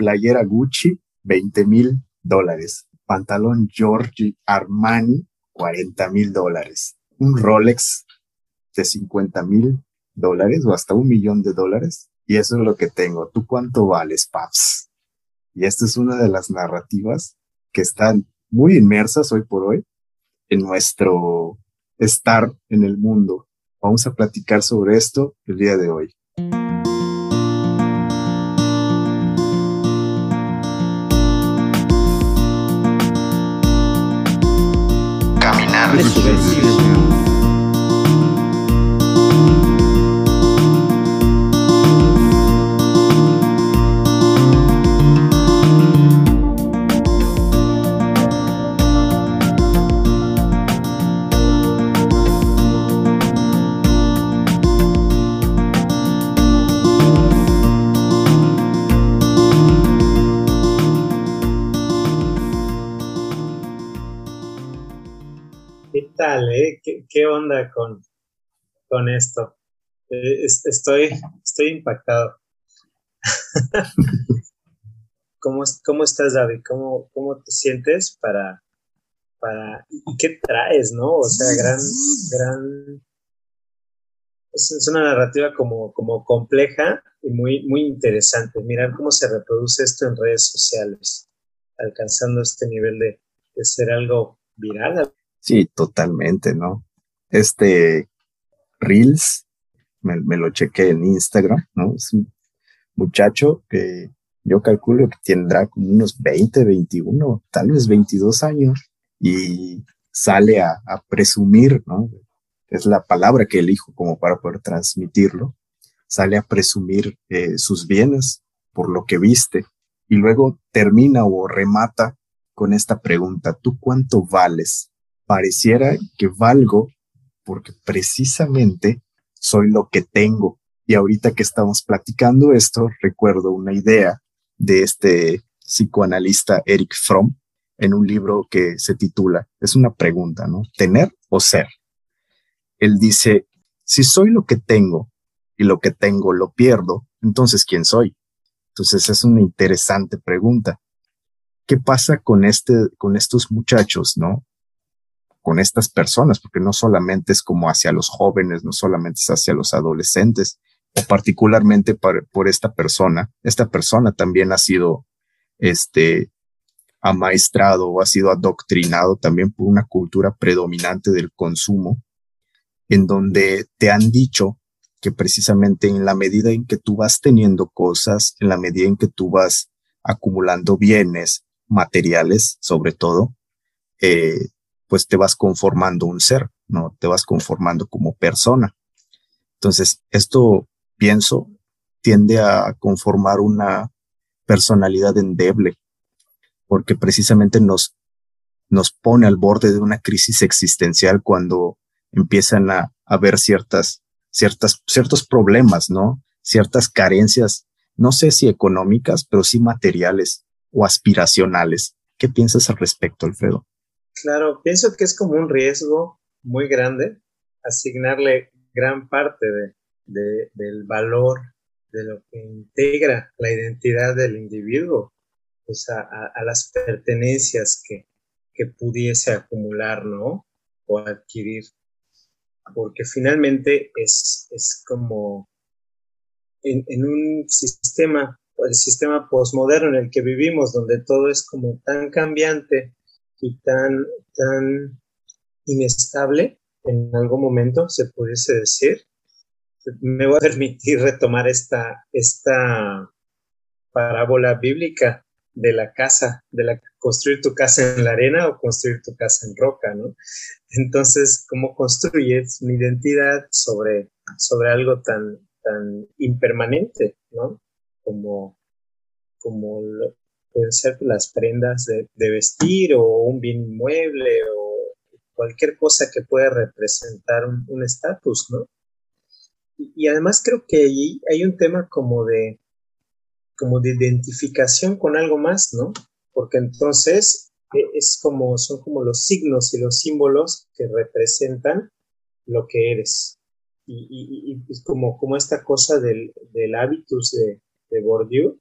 playera Gucci, 20 mil dólares. Pantalón Giorgio Armani, 40 mil dólares. Un Rolex de 50 mil dólares o hasta un millón de dólares. Y eso es lo que tengo. ¿Tú cuánto vales, Paps? Y esta es una de las narrativas que están muy inmersas hoy por hoy en nuestro estar en el mundo. Vamos a platicar sobre esto el día de hoy. Nicht so ganz ¿Qué, onda con, con esto? Eh, estoy, estoy impactado. ¿Cómo, ¿Cómo, estás, David? ¿Cómo, ¿Cómo te sientes para, para, y qué traes, no? O sea, gran, gran, es, una narrativa como, como compleja y muy, muy interesante. Mirar cómo se reproduce esto en redes sociales, alcanzando este nivel de, de ser algo viral, Sí, totalmente, ¿no? Este Reels, me, lo chequé en Instagram, ¿no? Es un muchacho que yo calculo que tendrá como unos 20, 21, tal vez 22 años y sale a, presumir, ¿no? Es la palabra que elijo como para poder transmitirlo. Sale a presumir eh, sus bienes por lo que viste y luego termina o remata con esta pregunta, ¿tú cuánto vales? pareciera que valgo porque precisamente soy lo que tengo. Y ahorita que estamos platicando esto, recuerdo una idea de este psicoanalista Eric Fromm en un libro que se titula, es una pregunta, ¿no? ¿Tener o ser? Él dice, si soy lo que tengo y lo que tengo lo pierdo, entonces ¿quién soy? Entonces es una interesante pregunta. ¿Qué pasa con este, con estos muchachos, no? Con estas personas, porque no solamente es como hacia los jóvenes, no solamente es hacia los adolescentes, o particularmente por, esta persona. Esta persona también ha sido este, amaestrado o ha sido adoctrinado también por una cultura predominante del consumo, en donde te han dicho que precisamente en la medida en que tú vas teniendo cosas, en la medida en que tú vas acumulando bienes materiales, sobre todo, eh, pues te vas conformando un ser, ¿no? Te vas conformando como persona. Entonces, esto, pienso, tiende a conformar una personalidad endeble, porque precisamente nos, nos pone al borde de una crisis existencial cuando empiezan a haber ciertas, ciertas, ciertos problemas, ¿no? Ciertas carencias, no sé si económicas, pero sí materiales o aspiracionales. ¿Qué piensas al respecto, Alfredo? Claro, pienso que es como un riesgo muy grande asignarle gran parte de, del valor de lo que integra la identidad del individuo pues a, las pertenencias que, que, pudiese acumular, ¿no? O adquirir. Porque finalmente es, es como en, en un sistema, el sistema posmoderno en el que vivimos, donde todo es como tan cambiante, y tan, tan inestable en algún momento, se pudiese decir. Me voy a permitir retomar esta, esta parábola bíblica de la casa, de la construir tu casa en la arena o construir tu casa en roca, ¿no? Entonces, ¿cómo construyes mi identidad sobre, sobre algo tan, tan impermanente, ¿no? Como, como pueden ser las prendas de, vestir o un bien inmueble o cualquier cosa que pueda representar un estatus, ¿no? Y, además creo que allí hay un tema como de, como de identificación con algo más, ¿no? Porque entonces e, es como, son como los signos y los símbolos que representan lo que eres. Y, es como, como esta cosa del, del hábitus de, de Bourdieu,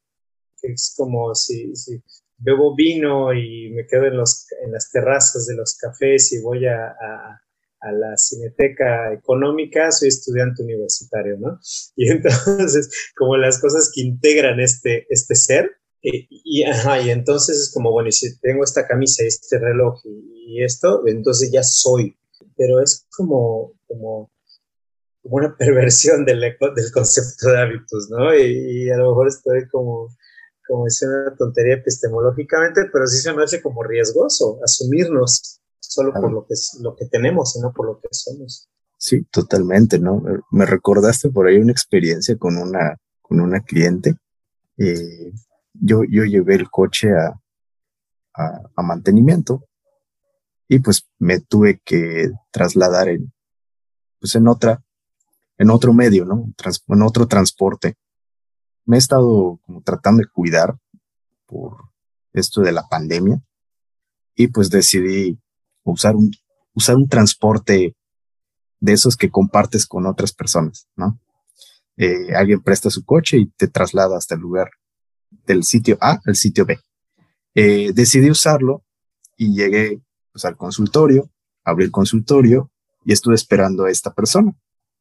que es como si, si, bebo vino y me quedo en, los, en las terrazas de los cafés y voy a, a, a la cineteca económica, soy estudiante universitario, ¿no? Y entonces, como las cosas que integran este, este ser, y, y, ajá, y entonces es como, bueno, y si tengo esta camisa este reloj y, y esto, entonces ya soy. Pero es como, como, como una perversión del, del concepto de hábitos, ¿no? Y, y, a lo mejor estoy como, como diciendo una tontería epistemológicamente, pero sí se me hace como riesgoso asumirnos solo por lo que, lo que tenemos, sino por lo que somos. Sí, totalmente, ¿no? Me recordaste por ahí una experiencia con una, con una cliente. Eh, yo, yo llevé el coche a, a, a, mantenimiento y pues me tuve que trasladar en, pues en otra, en otro medio, ¿no? Trans, en otro transporte. Me he estado tratando de cuidar por esto de la pandemia y pues decidí usar un, usar un transporte de esos que compartes con otras personas, ¿no? Eh, alguien presta su coche y te traslada hasta el lugar del sitio A al sitio B. Eh, decidí usarlo y llegué pues, al consultorio, abrí el consultorio y estuve esperando a esta persona.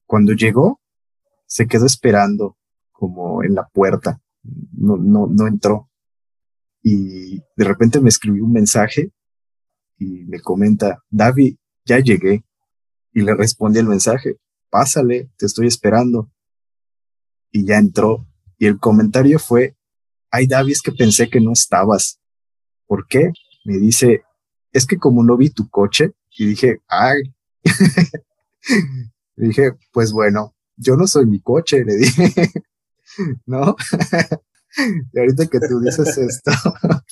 Cuando llegó, se quedó esperando como en la puerta, no, no, no entró. Y de repente me escribió un mensaje y me comenta, David, ya llegué. Y le respondí el mensaje, pásale, te estoy esperando. Y ya entró. Y el comentario fue, ay, David, es que pensé que no estabas. ¿Por qué? Me dice, es que como no vi tu coche, y dije, ay. dije, pues bueno, yo no soy mi coche, le dije, ¿no? y ahorita que tú dices esto,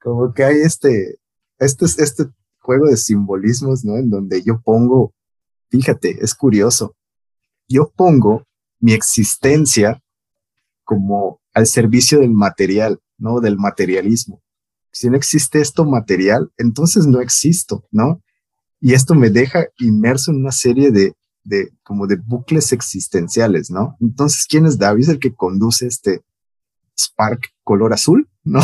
como que hay este, este, este juego de simbolismos, ¿no? En donde yo pongo, fíjate, es curioso, yo pongo mi existencia como al servicio del material, ¿no? Del materialismo. Si no existe esto material, entonces no existo, ¿no? Y esto me deja inmerso en una serie de, de como de bucles existenciales, ¿no? Entonces, ¿quién es David? Es el que conduce este Spark color azul, ¿no?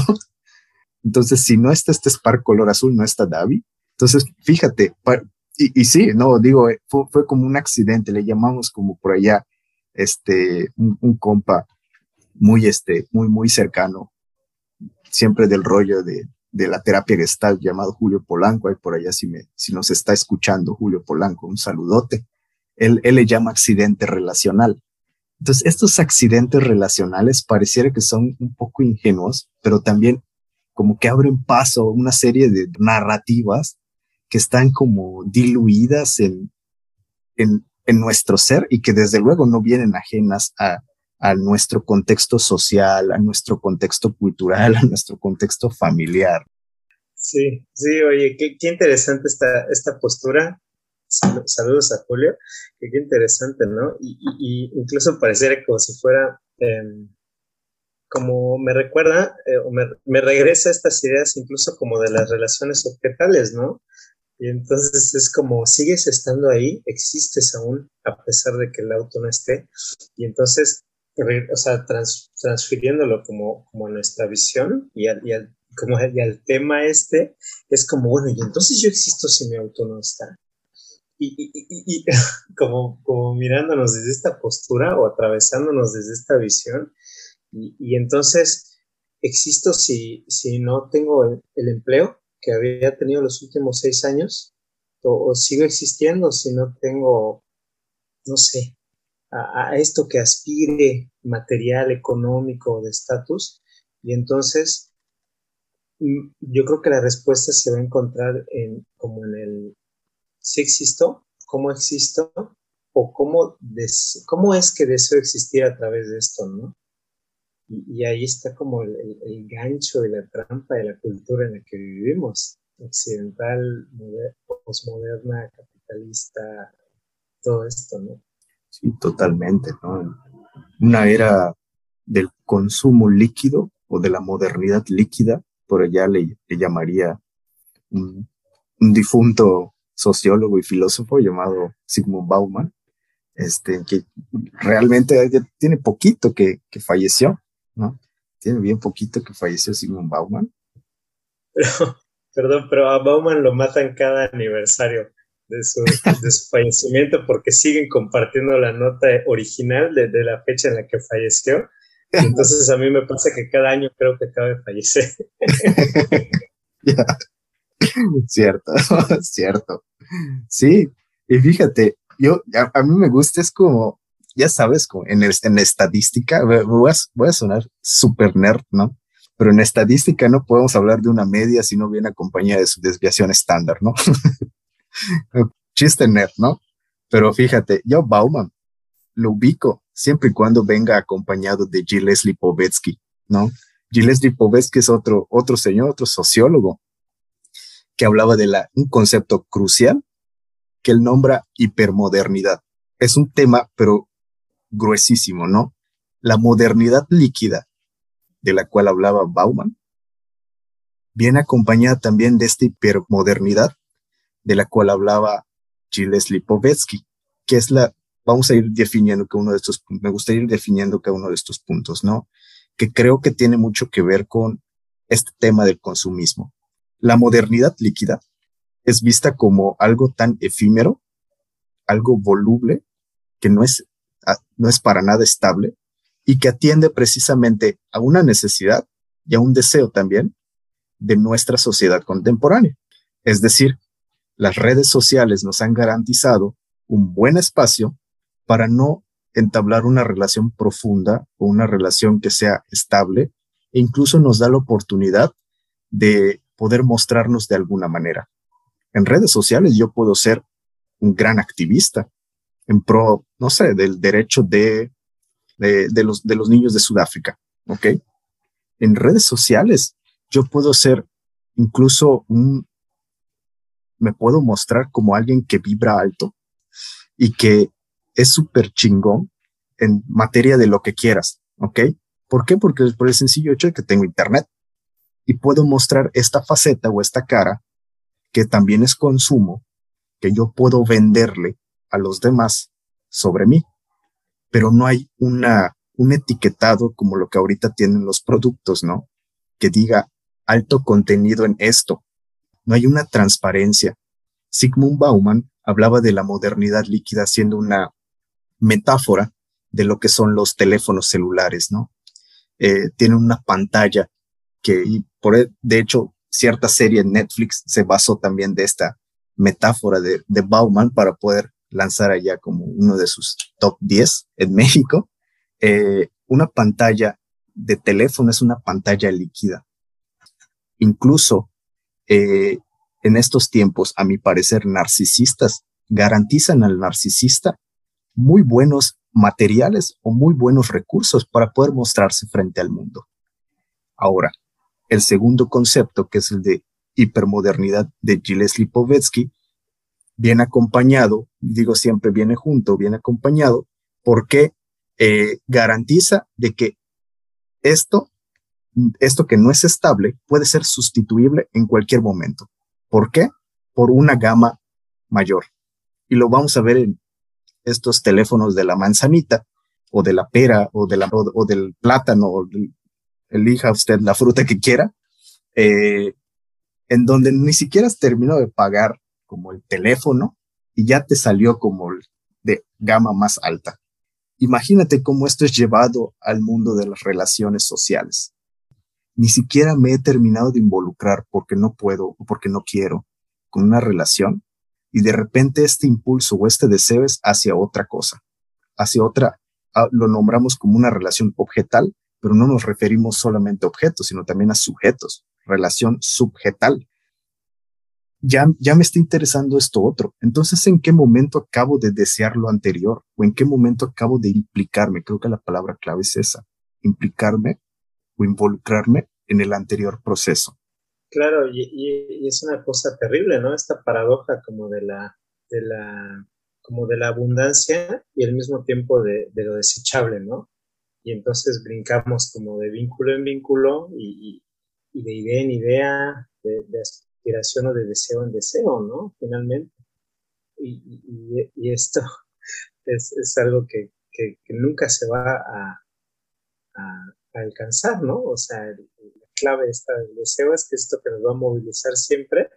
Entonces, si no está este Spark color azul, no está Davi. Entonces, fíjate, y, y sí, no, digo, eh, fue, como un accidente, le llamamos como por allá, este, un, compa muy, este, muy, muy cercano, siempre del rollo de, de la terapia gestal llamado Julio Polanco, ahí por allá si, me, si nos está escuchando Julio Polanco, un saludote. Él, le llama accidente relacional. Entonces, estos accidentes relacionales pareciera que son un poco ingenuos, pero también como que abren paso a una serie de narrativas que están como diluidas en, en, en nuestro ser y que desde luego no vienen ajenas a, a nuestro contexto social, a nuestro contexto cultural, a nuestro contexto familiar. Sí, sí, oye, qué, qué interesante esta, esta postura. Saludos a Julio, qué, interesante, ¿no? Y, y, y, incluso pareciera como si fuera eh, como me recuerda eh, o me, me, regresa estas ideas incluso como de las relaciones objetales, ¿no? Y entonces es como, sigues estando ahí, existes aún, a pesar de que el auto no esté. Y entonces, o sea, trans, transfiriéndolo como, como a nuestra visión y al, y, al, como, y al tema este, es como, bueno, y entonces yo existo si mi auto no está. Y, y, y, como, como mirándonos desde esta postura o atravesándonos desde esta visión, y, y entonces, existo si, si no tengo el, el, empleo que había tenido los últimos seis años, o, o sigo existiendo si no tengo, no sé, a, a esto que aspire material, económico, de estatus. Y entonces, mm, yo creo que la respuesta se va a encontrar en, como en el, si existo, cómo existo, o cómo, cómo es que deseo existir a través de esto, ¿no? Y, ahí está como el, gancho y la trampa de la cultura en la que vivimos, occidental, moder, posmoderna, capitalista, todo esto, ¿no? Sí, totalmente, ¿no? Una era del consumo líquido o de la modernidad líquida, por allá le, llamaría un, difunto sociólogo y filósofo llamado Sigmund Bauman, este, que realmente tiene poquito que, que falleció, ¿no? tiene bien poquito que falleció Simon Bauman. perdón, pero a Bauman lo matan cada aniversario de su, fallecimiento porque siguen compartiendo la nota original de, la fecha en la que falleció. Entonces a mí me pasa que cada año creo que acaba de fallecer. Cierto, cierto. Sí, y fíjate, yo, a, mí me gusta, es como, ya sabes, como en, en estadística, voy a, voy a sonar super nerd, ¿no? Pero en estadística no podemos hablar de una media si no viene acompañada de su desviación estándar, ¿no? Chiste nerd, ¿no? Pero fíjate, yo Bauman lo ubico siempre y cuando venga acompañado de Gilles Lipovetsky, ¿no? Gilles Lipovetsky es otro, otro señor, otro sociólogo que hablaba de un concepto crucial que él nombra hipermodernidad. Es un tema, pero gruesísimo, ¿no? La modernidad líquida de la cual hablaba Bauman viene acompañada también de esta hipermodernidad de la cual hablaba Gilles Lipovetsky, que es la, vamos a ir definiendo que uno de estos, me gustaría ir definiendo cada uno de estos puntos, ¿no? Que creo que tiene mucho que ver con este tema del consumismo. La modernidad líquida es vista como algo tan efímero, algo voluble, que no es, ah, no es para nada estable y que atiende precisamente a una necesidad y a un deseo también de nuestra sociedad contemporánea. Es decir, las redes sociales nos han garantizado un buen espacio para no entablar una relación profunda o una relación que sea estable e incluso nos da la oportunidad de poder mostrarnos de alguna manera. En redes sociales yo puedo ser un gran activista en pro, no sé, del derecho de, de, los, de los niños de Sudáfrica, ¿ok? En redes sociales yo puedo ser incluso un, me puedo mostrar como alguien que vibra alto y que es súper chingón en materia de lo que quieras, ¿ok? ¿Por qué? Porque por el sencillo hecho de que tengo internet y puedo mostrar esta faceta o esta cara que también es consumo, que yo puedo venderle a los demás sobre mí, pero no hay una, un etiquetado como lo que ahorita tienen los productos, ¿no? Que diga alto contenido en esto, no hay una transparencia. Sigmund Bauman hablaba de la modernidad líquida siendo una metáfora de lo que son los teléfonos celulares, ¿no? Eh, tienen una pantalla que, por, e, de hecho, cierta serie en Netflix se basó también de esta metáfora de, Bauman para poder lanzar allá como uno de sus top 10 en México. Eh, una pantalla de teléfono es una pantalla líquida. Incluso eh, en estos tiempos, a mi parecer, narcisistas garantizan al narcisista muy buenos materiales o muy buenos recursos para poder mostrarse frente al mundo. Ahora, el segundo concepto, que es el de hipermodernidad de Gilles Lipovetsky, viene acompañado, digo siempre viene junto, viene acompañado, porque eh, garantiza de que esto esto que no es estable puede ser sustituible en cualquier momento. ¿Por qué? Por una gama mayor. Y lo vamos a ver en estos teléfonos de la manzanita o de la pera o, de la, o, del plátano, o elija usted la fruta que quiera, eh, en donde ni siquiera has terminado de pagar como el teléfono y ya te salió como de gama más alta. Imagínate cómo esto es llevado al mundo de las relaciones sociales ni siquiera me he terminado de involucrar porque no puedo o porque no quiero con una relación y de repente este impulso o este deseo es hacia otra cosa, hacia otra, ah, lo nombramos como una relación objetal, pero no nos referimos solamente a objetos, sino también a sujetos, relación subjetal. Ya, ya me está interesando esto otro. Entonces, ¿en qué momento acabo de desear lo anterior? ¿O en qué momento acabo de implicarme? Creo que la palabra clave es esa, implicarme o involucrarme en el anterior proceso. Claro, y, es una cosa terrible, ¿no? Esta paradoja como de la, de la, como de la abundancia y al mismo tiempo de, lo desechable, ¿no? Y entonces brincamos como de vínculo en vínculo y, de idea en idea, de, aspiración o de deseo en deseo, ¿no? Finalmente. Y, esto es, algo que, nunca se va a, alcanzar, ¿no? O sea, la clave esta del deseo es que esto que nos va a movilizar siempre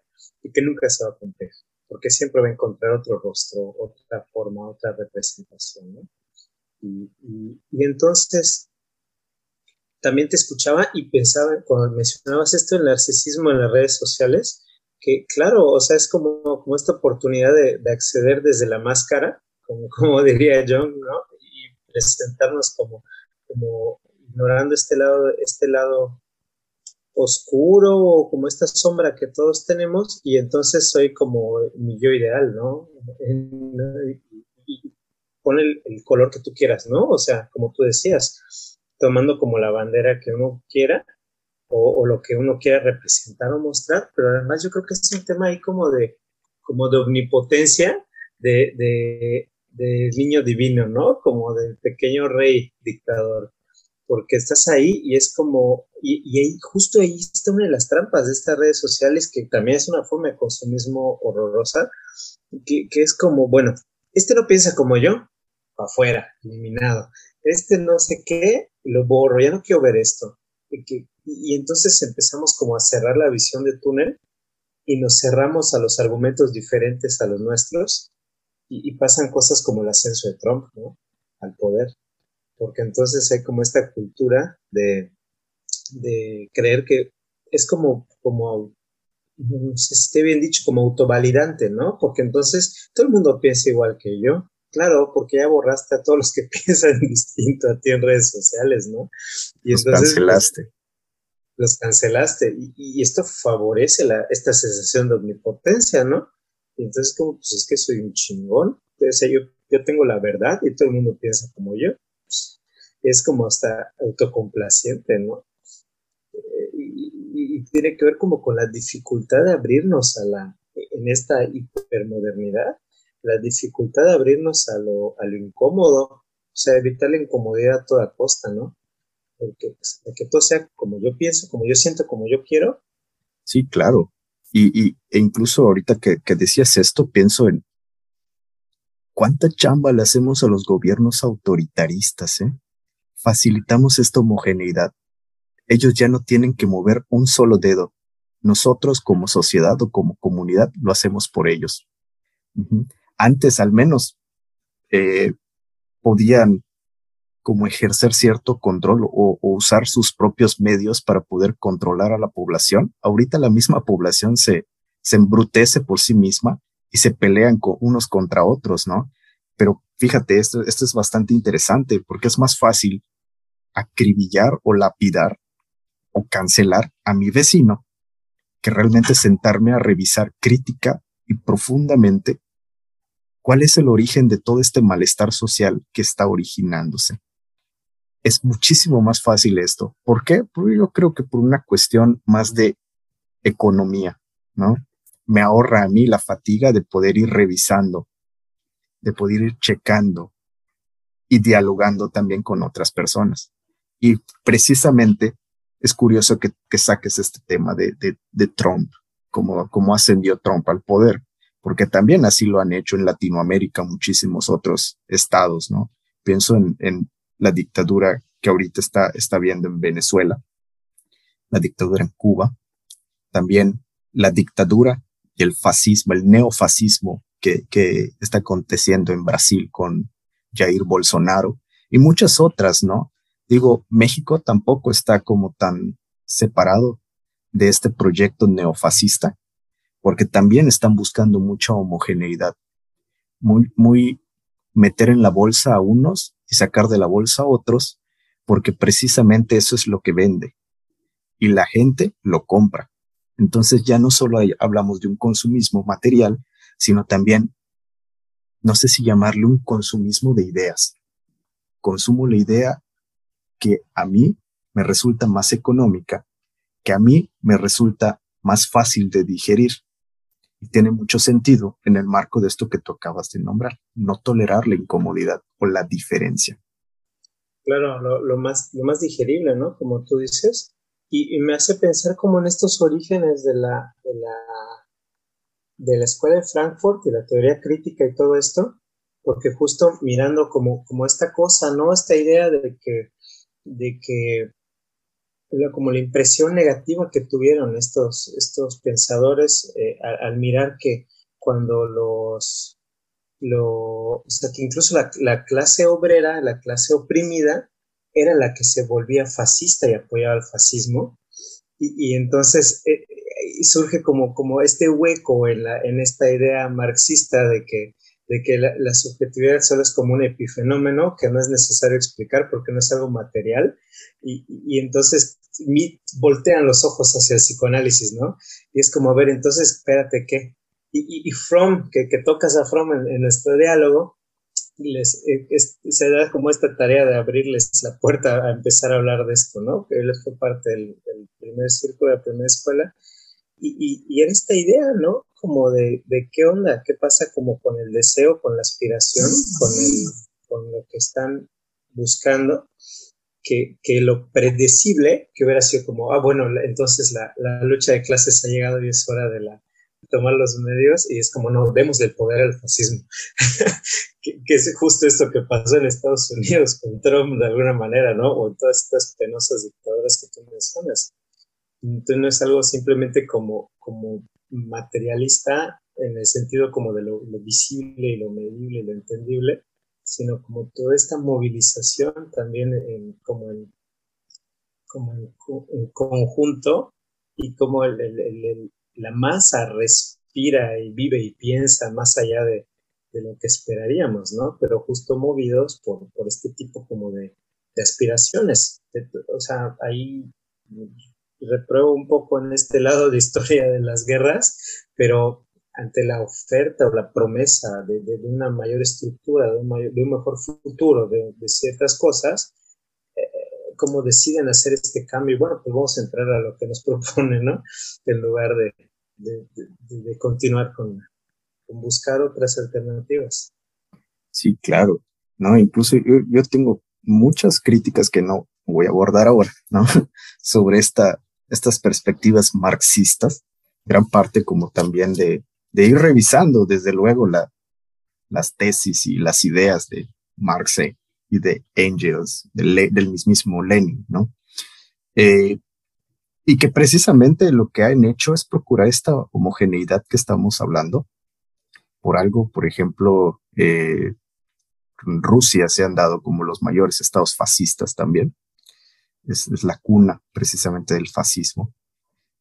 y que nunca se va a cumplir, porque siempre va a encontrar otro rostro, otra forma, otra representación, ¿no? Y, entonces, también te escuchaba y pensaba, cuando mencionabas esto, el narcisismo en las redes sociales, que claro, o sea, es como, como esta oportunidad de, de acceder desde la máscara, como, como diría John, ¿no? Y presentarnos como, como ignorando este lado, este lado oscuro o como esta sombra que todos tenemos y entonces soy como mi yo ideal, ¿no? Pon el, el, color que tú quieras, ¿no? O sea, como tú decías, tomando como la bandera que uno quiera o, lo que uno quiera representar o mostrar, pero además yo creo que es un tema ahí como de, como de omnipotencia de, de, niño divino, ¿no? Como del pequeño rey dictador, porque estás ahí y es como, y, y ahí, justo ahí está una de las trampas de estas redes sociales que también es una forma de consumismo horrorosa, que, que es como, bueno, este no piensa como yo, afuera, eliminado este no sé qué, lo borro, ya no quiero ver esto. Y, y, entonces empezamos como a cerrar la visión de túnel y nos cerramos a los argumentos diferentes a los nuestros y, pasan cosas como el ascenso de Trump, ¿no? Al poder. Porque entonces hay como esta cultura de, de creer que es como, como, no sé si esté bien dicho, como autovalidante, ¿no? Porque entonces todo el mundo piensa igual que yo Claro, porque ya borraste a todos los que piensan distinto a ti en redes sociales, ¿no? Y los entonces, cancelaste. Los cancelaste. Y, esto favorece la, esta sensación de omnipotencia, ¿no? Y entonces, como, pues es que soy un chingón. O sea, yo, yo tengo la verdad y todo el mundo piensa como yo. Pues, es como hasta autocomplaciente, ¿no? Eh, y, y, tiene que ver como con la dificultad de abrirnos a la, en esta hipermodernidad la dificultad de abrirnos a lo, a lo incómodo, o sea, evitar la incomodidad a toda costa, ¿no? Porque pues, que todo sea como yo pienso, como yo siento, como yo quiero. Sí, claro. Y, y e incluso ahorita que, que decías esto, pienso en cuánta chamba le hacemos a los gobiernos autoritaristas, ¿eh? Facilitamos esta homogeneidad. Ellos ya no tienen que mover un solo dedo. Nosotros como sociedad o como comunidad lo hacemos por ellos antes al menos eh, podían como ejercer cierto control o, usar sus propios medios para poder controlar a la población. Ahorita la misma población se, se embrutece por sí misma y se pelean con unos contra otros, ¿no? Pero fíjate, esto, esto es bastante interesante porque es más fácil acribillar o lapidar o cancelar a mi vecino que realmente sentarme a revisar crítica y profundamente ¿Cuál es el origen de todo este malestar social que está originándose? Es muchísimo más fácil esto. ¿Por qué? Porque yo creo que por una cuestión más de economía, ¿no? Me ahorra a mí la fatiga de poder ir revisando, de poder ir checando y dialogando también con otras personas. Y precisamente es curioso que, saques este tema de, Trump, como, como ascendió Trump al poder porque también así lo han hecho en Latinoamérica muchísimos otros estados, ¿no? Pienso en, la dictadura que ahorita está, está viendo en Venezuela, la dictadura en Cuba, también la dictadura y el fascismo, el neofascismo que, que está aconteciendo en Brasil con Jair Bolsonaro y muchas otras, ¿no? Digo, México tampoco está como tan separado de este proyecto neofascista porque también están buscando mucha homogeneidad, muy, muy meter en la bolsa a unos y sacar de la bolsa a otros, porque precisamente eso es lo que vende y la gente lo compra. Entonces ya no solo hablamos de un consumismo material, sino también, no sé si llamarle un consumismo de ideas. Consumo la idea que a mí me resulta más económica, que a mí me resulta más fácil de digerir y tiene mucho sentido en el marco de esto que tú acabas de nombrar, no tolerar la incomodidad o la diferencia. Claro, lo, más, lo más digerible, ¿no? Como tú dices. Y, me hace pensar como en estos orígenes de la, de la, de la escuela de Frankfurt y la teoría crítica y todo esto, porque justo mirando como, como esta cosa, ¿no? Esta idea de que, de que como la impresión negativa que tuvieron estos, estos pensadores eh, al, mirar que cuando los, lo, o sea, que incluso la, clase obrera, la clase oprimida, era la que se volvía fascista y apoyaba al fascismo. Y, entonces eh, eh, surge como, como este hueco en, la, en esta idea marxista de que de que la, subjetividad solo es como un epifenómeno que no es necesario explicar porque no es algo material y, y, entonces voltean los ojos hacia el psicoanálisis, ¿no? Y es como, a ver, entonces, espérate, ¿qué? Y, y, Fromm, que, que, tocas a Fromm en, nuestro diálogo, les, eh, se da como esta tarea de abrirles la puerta a empezar a hablar de esto, ¿no? Que él fue parte del, primer círculo de la primera escuela y, y, en esta idea, ¿no? Como de, de, qué onda, qué pasa como con el deseo, con la aspiración, con, el, con lo que están buscando, que, que, lo predecible, que hubiera sido como, ah, bueno, entonces la, la lucha de clases ha llegado y es hora de, la, tomar los medios, y es como, no, demos el poder al fascismo, que, que, es justo esto que pasó en Estados Unidos con Trump de alguna manera, ¿no? O en todas estas penosas dictaduras que tú mencionas. Entonces no es algo simplemente como, como materialista en el sentido como de lo, visible y lo medible y lo entendible, sino como toda esta movilización también en, como, en, como en, conjunto y como la masa respira y vive y piensa más allá de, de, lo que esperaríamos, ¿no? Pero justo movidos por, por este tipo como de, de aspiraciones. O sea, ahí repruebo un poco en este lado de historia de las guerras, pero ante la oferta o la promesa de, una mayor estructura, de un, mejor futuro, de, ciertas cosas, eh, deciden hacer este cambio. Bueno, pues vamos a entrar a lo que nos propone, ¿no? En lugar de, continuar con, buscar otras alternativas. Sí, claro. No, incluso yo, yo tengo muchas críticas que no voy a abordar ahora, ¿no? Sobre esta estas perspectivas marxistas, gran parte como también de, ir revisando desde luego la, las tesis y las ideas de Marx y de Engels, del, del Lenin, ¿no? Eh, y que precisamente lo que han hecho es procurar esta homogeneidad que estamos hablando. Por algo, por ejemplo, eh, Rusia se han dado como los mayores estados fascistas también es, la cuna precisamente del fascismo,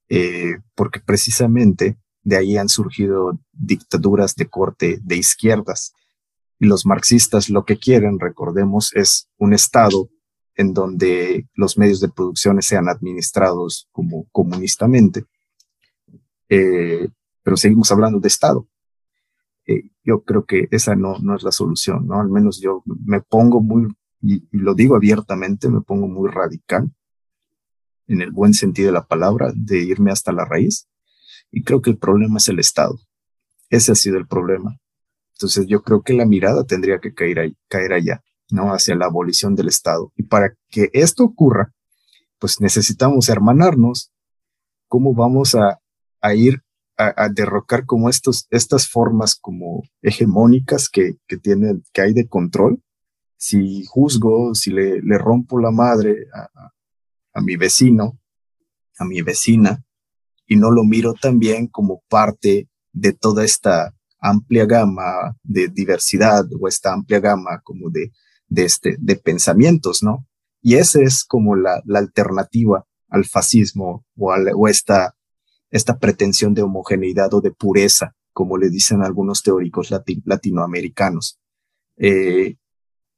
eh, porque precisamente de ahí han surgido dictaduras de corte de izquierdas. Y los marxistas lo que quieren, recordemos, es un Estado en donde los medios de producción sean administrados como comunistamente. Eh, pero seguimos hablando de Estado. Eh, yo creo que esa no, no es la solución, ¿no? Al menos yo me pongo muy y, lo digo abiertamente, me pongo muy radical, en el buen sentido de la palabra, de irme hasta la raíz. Y creo que el problema es el Estado. Ese ha sido el problema. Entonces yo creo que la mirada tendría que caer, ahí, caer allá, ¿no? Hacia la abolición del Estado. Y para que esto ocurra, pues necesitamos hermanarnos. ¿Cómo vamos a, a ir a, a, derrocar como estos, estas formas como hegemónicas que, que tienen, que hay de control si juzgo, si le, le rompo la madre a, a, mi vecino, a mi vecina, y no lo miro también como parte de toda esta amplia gama de diversidad o esta amplia gama como de, de, este, de pensamientos, ¿no? Y esa es como la, la alternativa al fascismo o, o esta, esta pretensión de homogeneidad o de pureza, como le dicen algunos teóricos latinoamericanos. Eh,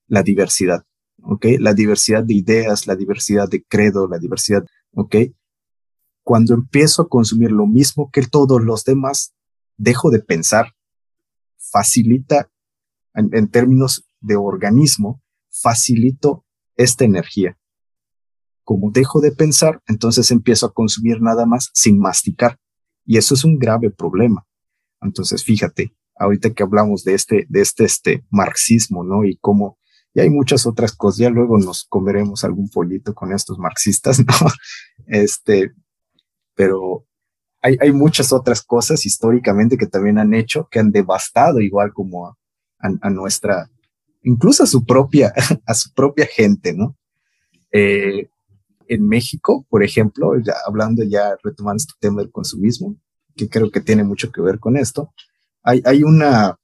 la diversidad, ¿ok? La diversidad de ideas, la diversidad de credo, la diversidad, ¿ok? Cuando empiezo a consumir lo mismo que todos los demás, dejo de pensar, facilita, en, términos de organismo, facilito esta energía. Como dejo de pensar, entonces empiezo a consumir nada más sin masticar. Y eso es un grave problema. Entonces, fíjate, ahorita que hablamos de este, de este, este marxismo, ¿no? Y cómo y hay muchas otras cosas. Ya luego nos comeremos algún pollito con estos marxistas, ¿no? Este, pero hay, hay muchas otras cosas históricamente que también han hecho, que han devastado igual como a, nuestra, incluso a su propia, a su propia gente, ¿no? Eh, en México, por ejemplo, ya hablando ya, retomando este tema del consumismo, que creo que tiene mucho que ver con esto, hay, hay una,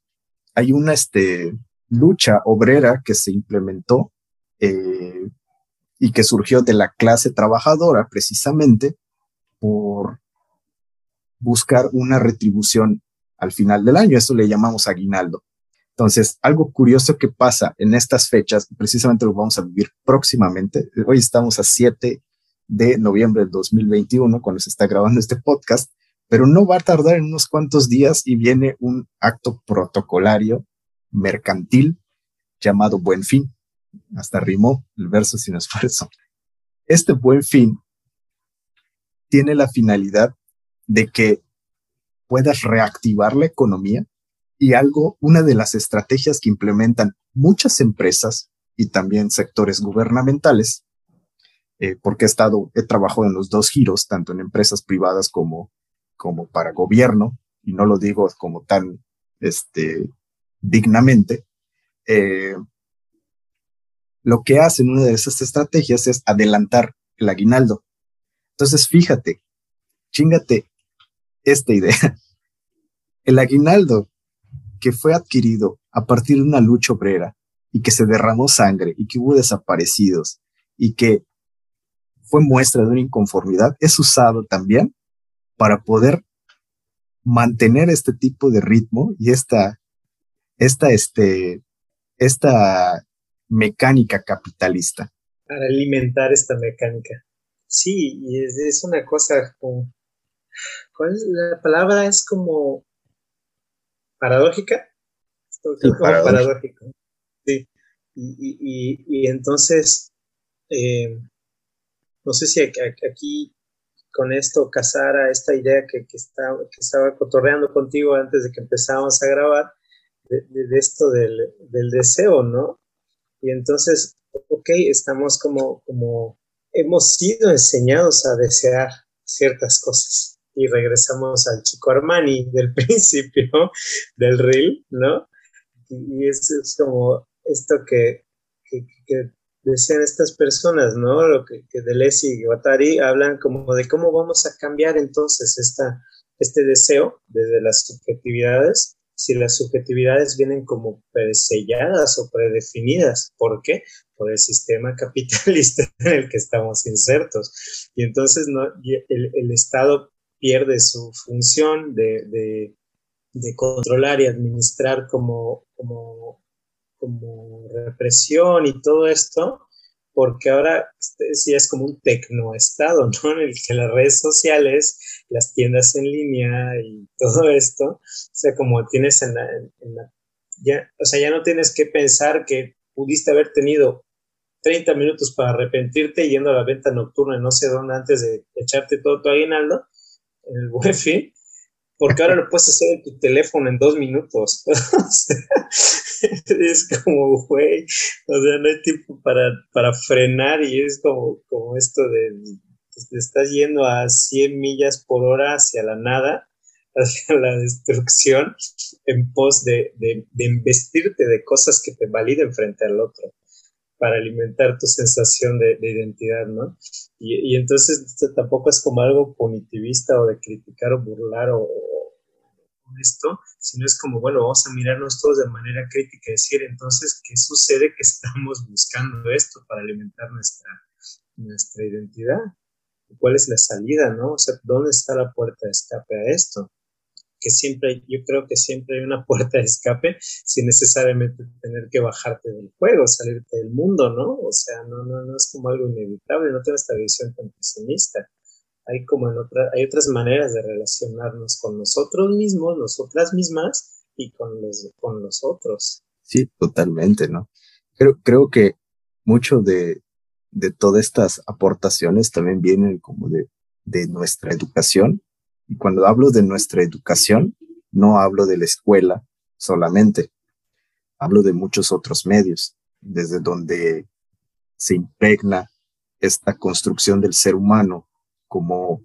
hay una este, lucha obrera que se implementó eh, y que surgió de la clase trabajadora precisamente por buscar una retribución al final del año. Eso le llamamos aguinaldo. Entonces, algo curioso que pasa en estas fechas, precisamente lo vamos a vivir próximamente. Hoy estamos a 7 de noviembre del 2021 cuando se está grabando este podcast, pero no va a tardar en unos cuantos días y viene un acto protocolario mercantil llamado Buen Fin. Hasta rimó el verso sin esfuerzo. Este Buen Fin tiene la finalidad de que puedas reactivar la economía y algo, una de las estrategias que implementan muchas empresas y también sectores gubernamentales, eh, porque he estado, he trabajado en los dos giros, tanto en empresas privadas como, como para gobierno, y no lo digo como tan, este, dignamente, eh, lo que hacen una de esas estrategias es adelantar el aguinaldo. Entonces, fíjate, chingate esta idea. El aguinaldo que fue adquirido a partir de una lucha obrera y que se derramó sangre y que hubo desaparecidos y que fue muestra de una inconformidad, es usado también para poder mantener este tipo de ritmo y esta, esta, este, esta mecánica capitalista. Para alimentar esta mecánica. Sí, y es, es una cosa como, ¿cuál es la palabra? Es como paradójica. paradójico. Sí. Y, entonces, eh, no sé si aquí con esto casara esta idea que, que, que estaba cotorreando contigo antes de que empezáramos a grabar, de, esto del, del, deseo, ¿no? Y entonces, ok, estamos como, como, hemos sido enseñados a desear ciertas cosas y regresamos al chico Armani del principio del reel, ¿no? Y es, es como esto que, que, decían estas personas, ¿no? Lo que, que Deleuze y Guattari hablan como de cómo vamos a cambiar entonces esta, este deseo desde las subjetividades, si las subjetividades vienen como preselladas o predefinidas. ¿Por qué? Por el sistema capitalista en el que estamos insertos. Y entonces el, Estado pierde su función de, controlar y administrar como, represión y todo esto, porque ahora este, sí es como un tecnoestado, ¿no? En el que las redes sociales, las tiendas en línea y todo esto, o sea, como tienes en la, ya, o sea, ya no tienes que pensar que pudiste haber tenido 30 minutos para arrepentirte yendo a la venta nocturna no sé dónde antes de echarte todo tu aguinaldo, en el wifi, porque ahora lo puedes hacer en tu teléfono en dos minutos. es como, güey, o sea, no hay tiempo para, para frenar y es como, como esto de, te estás yendo a 100 millas por hora hacia la nada, hacia la destrucción, en pos de, de, de investirte de cosas que te validen frente al otro para alimentar tu sensación de, identidad, ¿no? Y, entonces tampoco es como algo punitivista o de criticar o burlar o, esto, sino es como, bueno, vamos a mirarnos todos de manera crítica y decir, entonces, ¿qué sucede que estamos buscando esto para alimentar nuestra, nuestra identidad? ¿Cuál es la salida, no? O sea, ¿dónde está la puerta de escape a esto? que siempre, yo creo que siempre hay una puerta de escape sin necesariamente tener que bajarte del juego, salirte del mundo, ¿no? O sea, no, no, no es como algo inevitable, no tengo esta visión tan pesimista. Hay como en otra, hay otras maneras de relacionarnos con nosotros mismos, nosotras mismas y con los, con los otros. Sí, totalmente, ¿no? Creo, creo que mucho de, de todas estas aportaciones también vienen como de, de nuestra educación y cuando hablo de nuestra educación, no hablo de la escuela solamente, hablo de muchos otros medios, desde donde se impregna esta construcción del ser humano como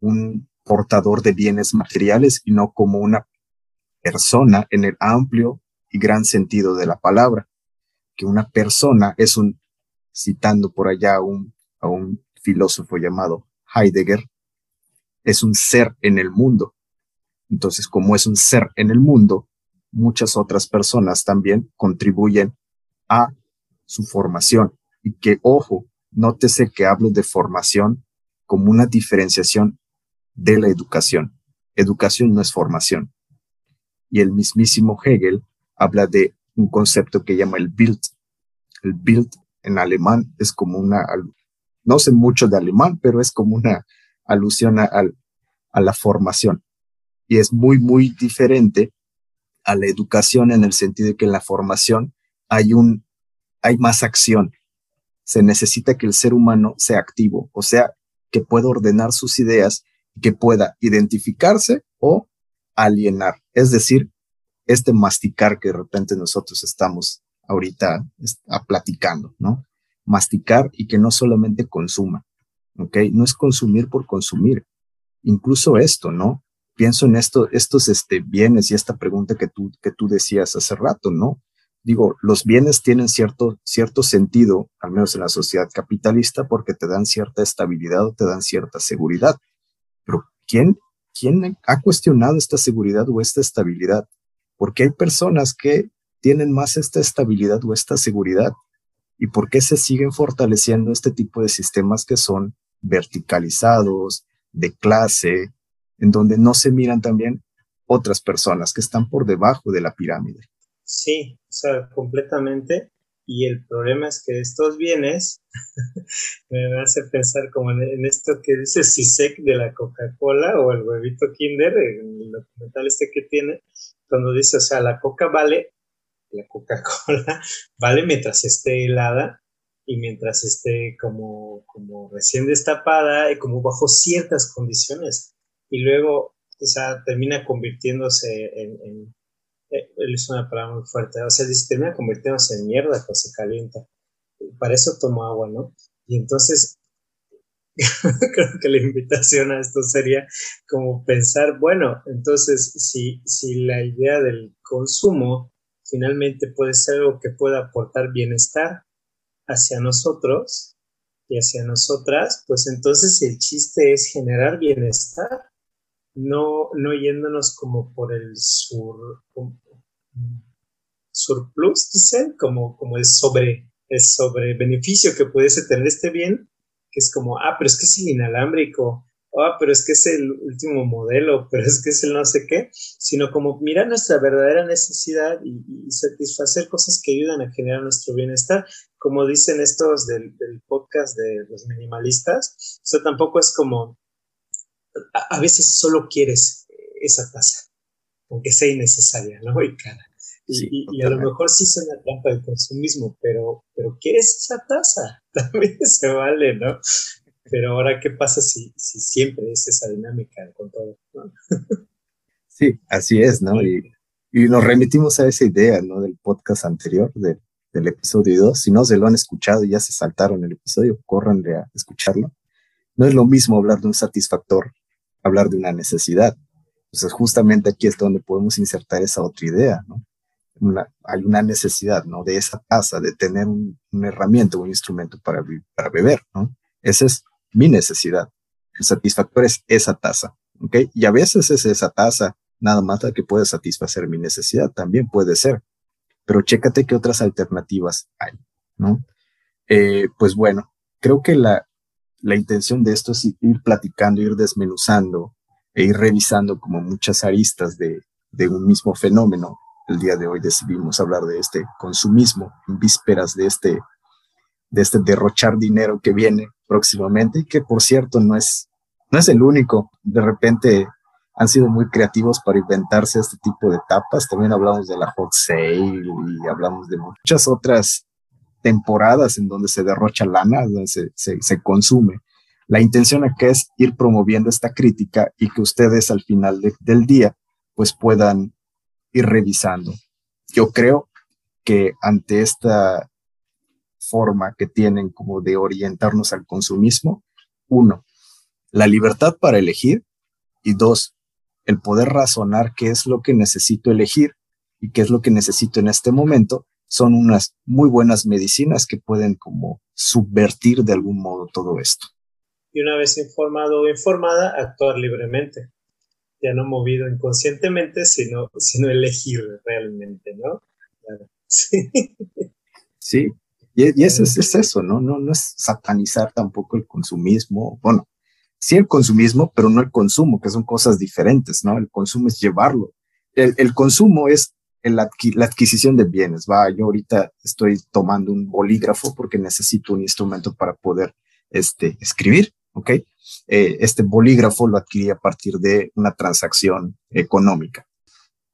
un portador de bienes materiales y no como una persona en el amplio y gran sentido de la palabra, que una persona es un, citando por allá a un, filósofo llamado Heidegger, es un ser en el mundo. Entonces, como es un ser en el mundo, muchas otras personas también contribuyen a su formación. Y que, ojo, nótese que hablo de formación como una diferenciación de la educación. Educación no es formación. Y el mismísimo Hegel habla de un concepto que llama el Bild. El Bild en alemán es como una, no sé mucho de alemán, pero es como una alusión a, la formación. Y es muy, muy diferente a la educación en el sentido de que en la formación hay un, hay más acción. Se necesita que el ser humano sea activo, o sea, que pueda ordenar sus ideas y que pueda identificarse o alienar. Es decir, este masticar que de repente nosotros estamos ahorita platicando, ¿no? Masticar y que no solamente consuma, ¿ok? No es consumir por consumir. Incluso esto, ¿no? Pienso en esto, estos este, bienes y esta pregunta que tú, que tú decías hace rato, ¿no? Digo, los bienes tienen cierto, cierto sentido, al menos en la sociedad capitalista, porque te dan cierta estabilidad o te dan cierta seguridad. Pero ¿quién, quién ha cuestionado esta seguridad o esta estabilidad? Porque hay personas que tienen más esta estabilidad o esta seguridad. ¿Y por qué se siguen fortaleciendo este tipo de sistemas que son verticalizados, de clase, en donde no se miran también otras personas que están por debajo de la pirámide? Sí, o sea, completamente. Y el problema es que estos bienes me hace pensar como en, esto que dice Sisek de la Coca-Cola o el huevito Kinder, en el documental este que tiene, cuando dice, o sea, la coca vale la Coca-Cola vale mientras esté helada y mientras esté como, como recién destapada y como bajo ciertas condiciones. Y luego, o sea, termina convirtiéndose en, él es una palabra muy fuerte, o sea, dice, termina convirtiéndose en mierda cuando se calienta. Para eso tomo agua, ¿no? Y entonces, creo que la invitación a esto sería como pensar, bueno, entonces, si, si la idea del consumo finalmente puede ser algo que pueda aportar bienestar hacia nosotros y hacia nosotras, pues entonces el chiste es generar bienestar, no, no yéndonos como por el sur, surplus, dicen, como, como el sobre, el sobre beneficio que pudiese tener este bien, que es como, ah, pero es que es el inalámbrico, ah, pero es que es el último modelo, pero es que es el no sé qué, sino como mirar nuestra verdadera necesidad y, satisfacer cosas que ayudan a generar nuestro bienestar, como dicen estos del, podcast de los minimalistas, o sea, tampoco es como, a, veces solo quieres esa taza, aunque sea innecesaria, ¿no? Y cara. Y, a lo mejor sí es una trampa del consumismo, pero, pero ¿quieres esa taza? También se vale, ¿no? Pero ahora, ¿qué pasa si, si siempre es esa dinámica con todo? Sí, así es, ¿no? Y, y, nos remitimos a esa idea, ¿no? Del podcast anterior, del episodio 2. Si no se lo han escuchado y ya se saltaron el episodio, córranle a escucharlo. No es lo mismo hablar de un satisfactor, hablar de una necesidad. Entonces, justamente aquí es donde podemos insertar esa otra idea, ¿no? hay una necesidad, ¿no? De esa taza, de tener un, una herramienta, un instrumento para, para beber, ¿no? Ese es mi necesidad. El satisfactor es esa tasa, ¿ok? Y a veces es esa tasa nada más la que puede satisfacer mi necesidad, también puede ser. Pero chécate qué otras alternativas hay, ¿no? Eh, pues bueno, creo que la, la intención de esto es ir platicando, ir desmenuzando e ir revisando como muchas aristas de, de un mismo fenómeno. El día de hoy decidimos hablar de este consumismo en vísperas de este, de este derrochar dinero que viene próximamente y que por cierto no es, no es el único. De repente han sido muy creativos para inventarse este tipo de tapas. También hablamos de la hot sale y hablamos de muchas otras temporadas en donde se derrocha lana, donde se, se, consume. La intención acá es ir promoviendo esta crítica y que ustedes al final del día pues puedan ir revisando. Yo creo que ante esta forma que tienen como de orientarnos al consumismo. Uno, la libertad para elegir. Y dos, el poder razonar qué es lo que necesito elegir y qué es lo que necesito en este momento. Son unas muy buenas medicinas que pueden como subvertir de algún modo todo esto. y una vez informado o informada, actuar libremente. Ya no movido inconscientemente, sino, sino elegir realmente, ¿no? Sí. sí. Y, eso es, es, eso, ¿no? ¿no? No es satanizar tampoco el consumismo. Bueno, sí el consumismo, pero no el consumo, que son cosas diferentes, ¿no? El consumo es llevarlo. El, el consumo es la adquisición de bienes. Va, yo ahorita estoy tomando un bolígrafo porque necesito un instrumento para poder este, escribir, ¿ok? Eh, este bolígrafo lo adquirí a partir de una transacción económica.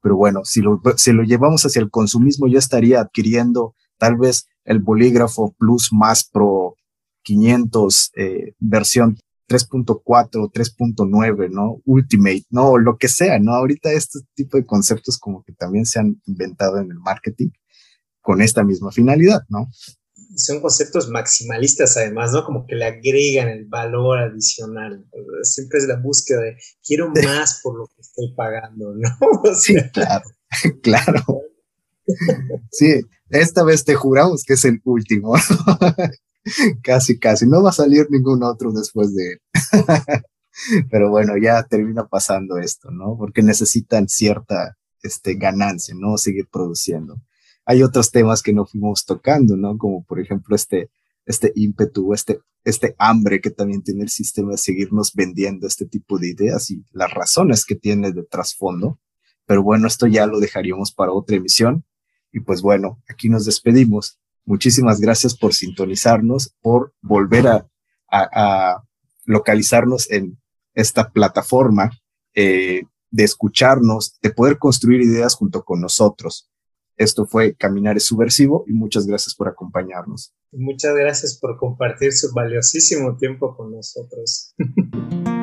Pero bueno, si lo, llevamos hacia el consumismo, yo estaría adquiriendo tal vez el bolígrafo Plus Más Pro 500 eh, versión 3.4, 3.9, ¿no? Ultimate, ¿no? Lo que sea, ¿no? Ahorita este tipo de conceptos como que también se han inventado en el marketing con esta misma finalidad, ¿no? Son conceptos maximalistas además, ¿no? Como que le agregan el valor adicional. Siempre es la búsqueda de quiero más por lo que estoy pagando, ¿no? sí, claro, claro. Sí, esta vez te juramos que es el último. casi, casi. No va a salir ningún otro después de él. Pero bueno, ya termina pasando esto, ¿no? Porque necesitan cierta este, ganancia, ¿no? Seguir produciendo. Hay otros temas que no fuimos tocando, ¿no? Como por ejemplo este, este ímpetu, este, este hambre que también tiene el sistema de seguirnos vendiendo este tipo de ideas y las razones que tiene de trasfondo. Pero bueno, esto ya lo dejaríamos para otra emisión. Y pues bueno, aquí nos despedimos. Muchísimas gracias por sintonizarnos, por volver a, localizarnos en esta plataforma, eh, de escucharnos, de poder construir ideas junto con nosotros. Esto fue Caminar es Subversivo y muchas gracias por acompañarnos. Muchas gracias por compartir su valiosísimo tiempo con nosotros.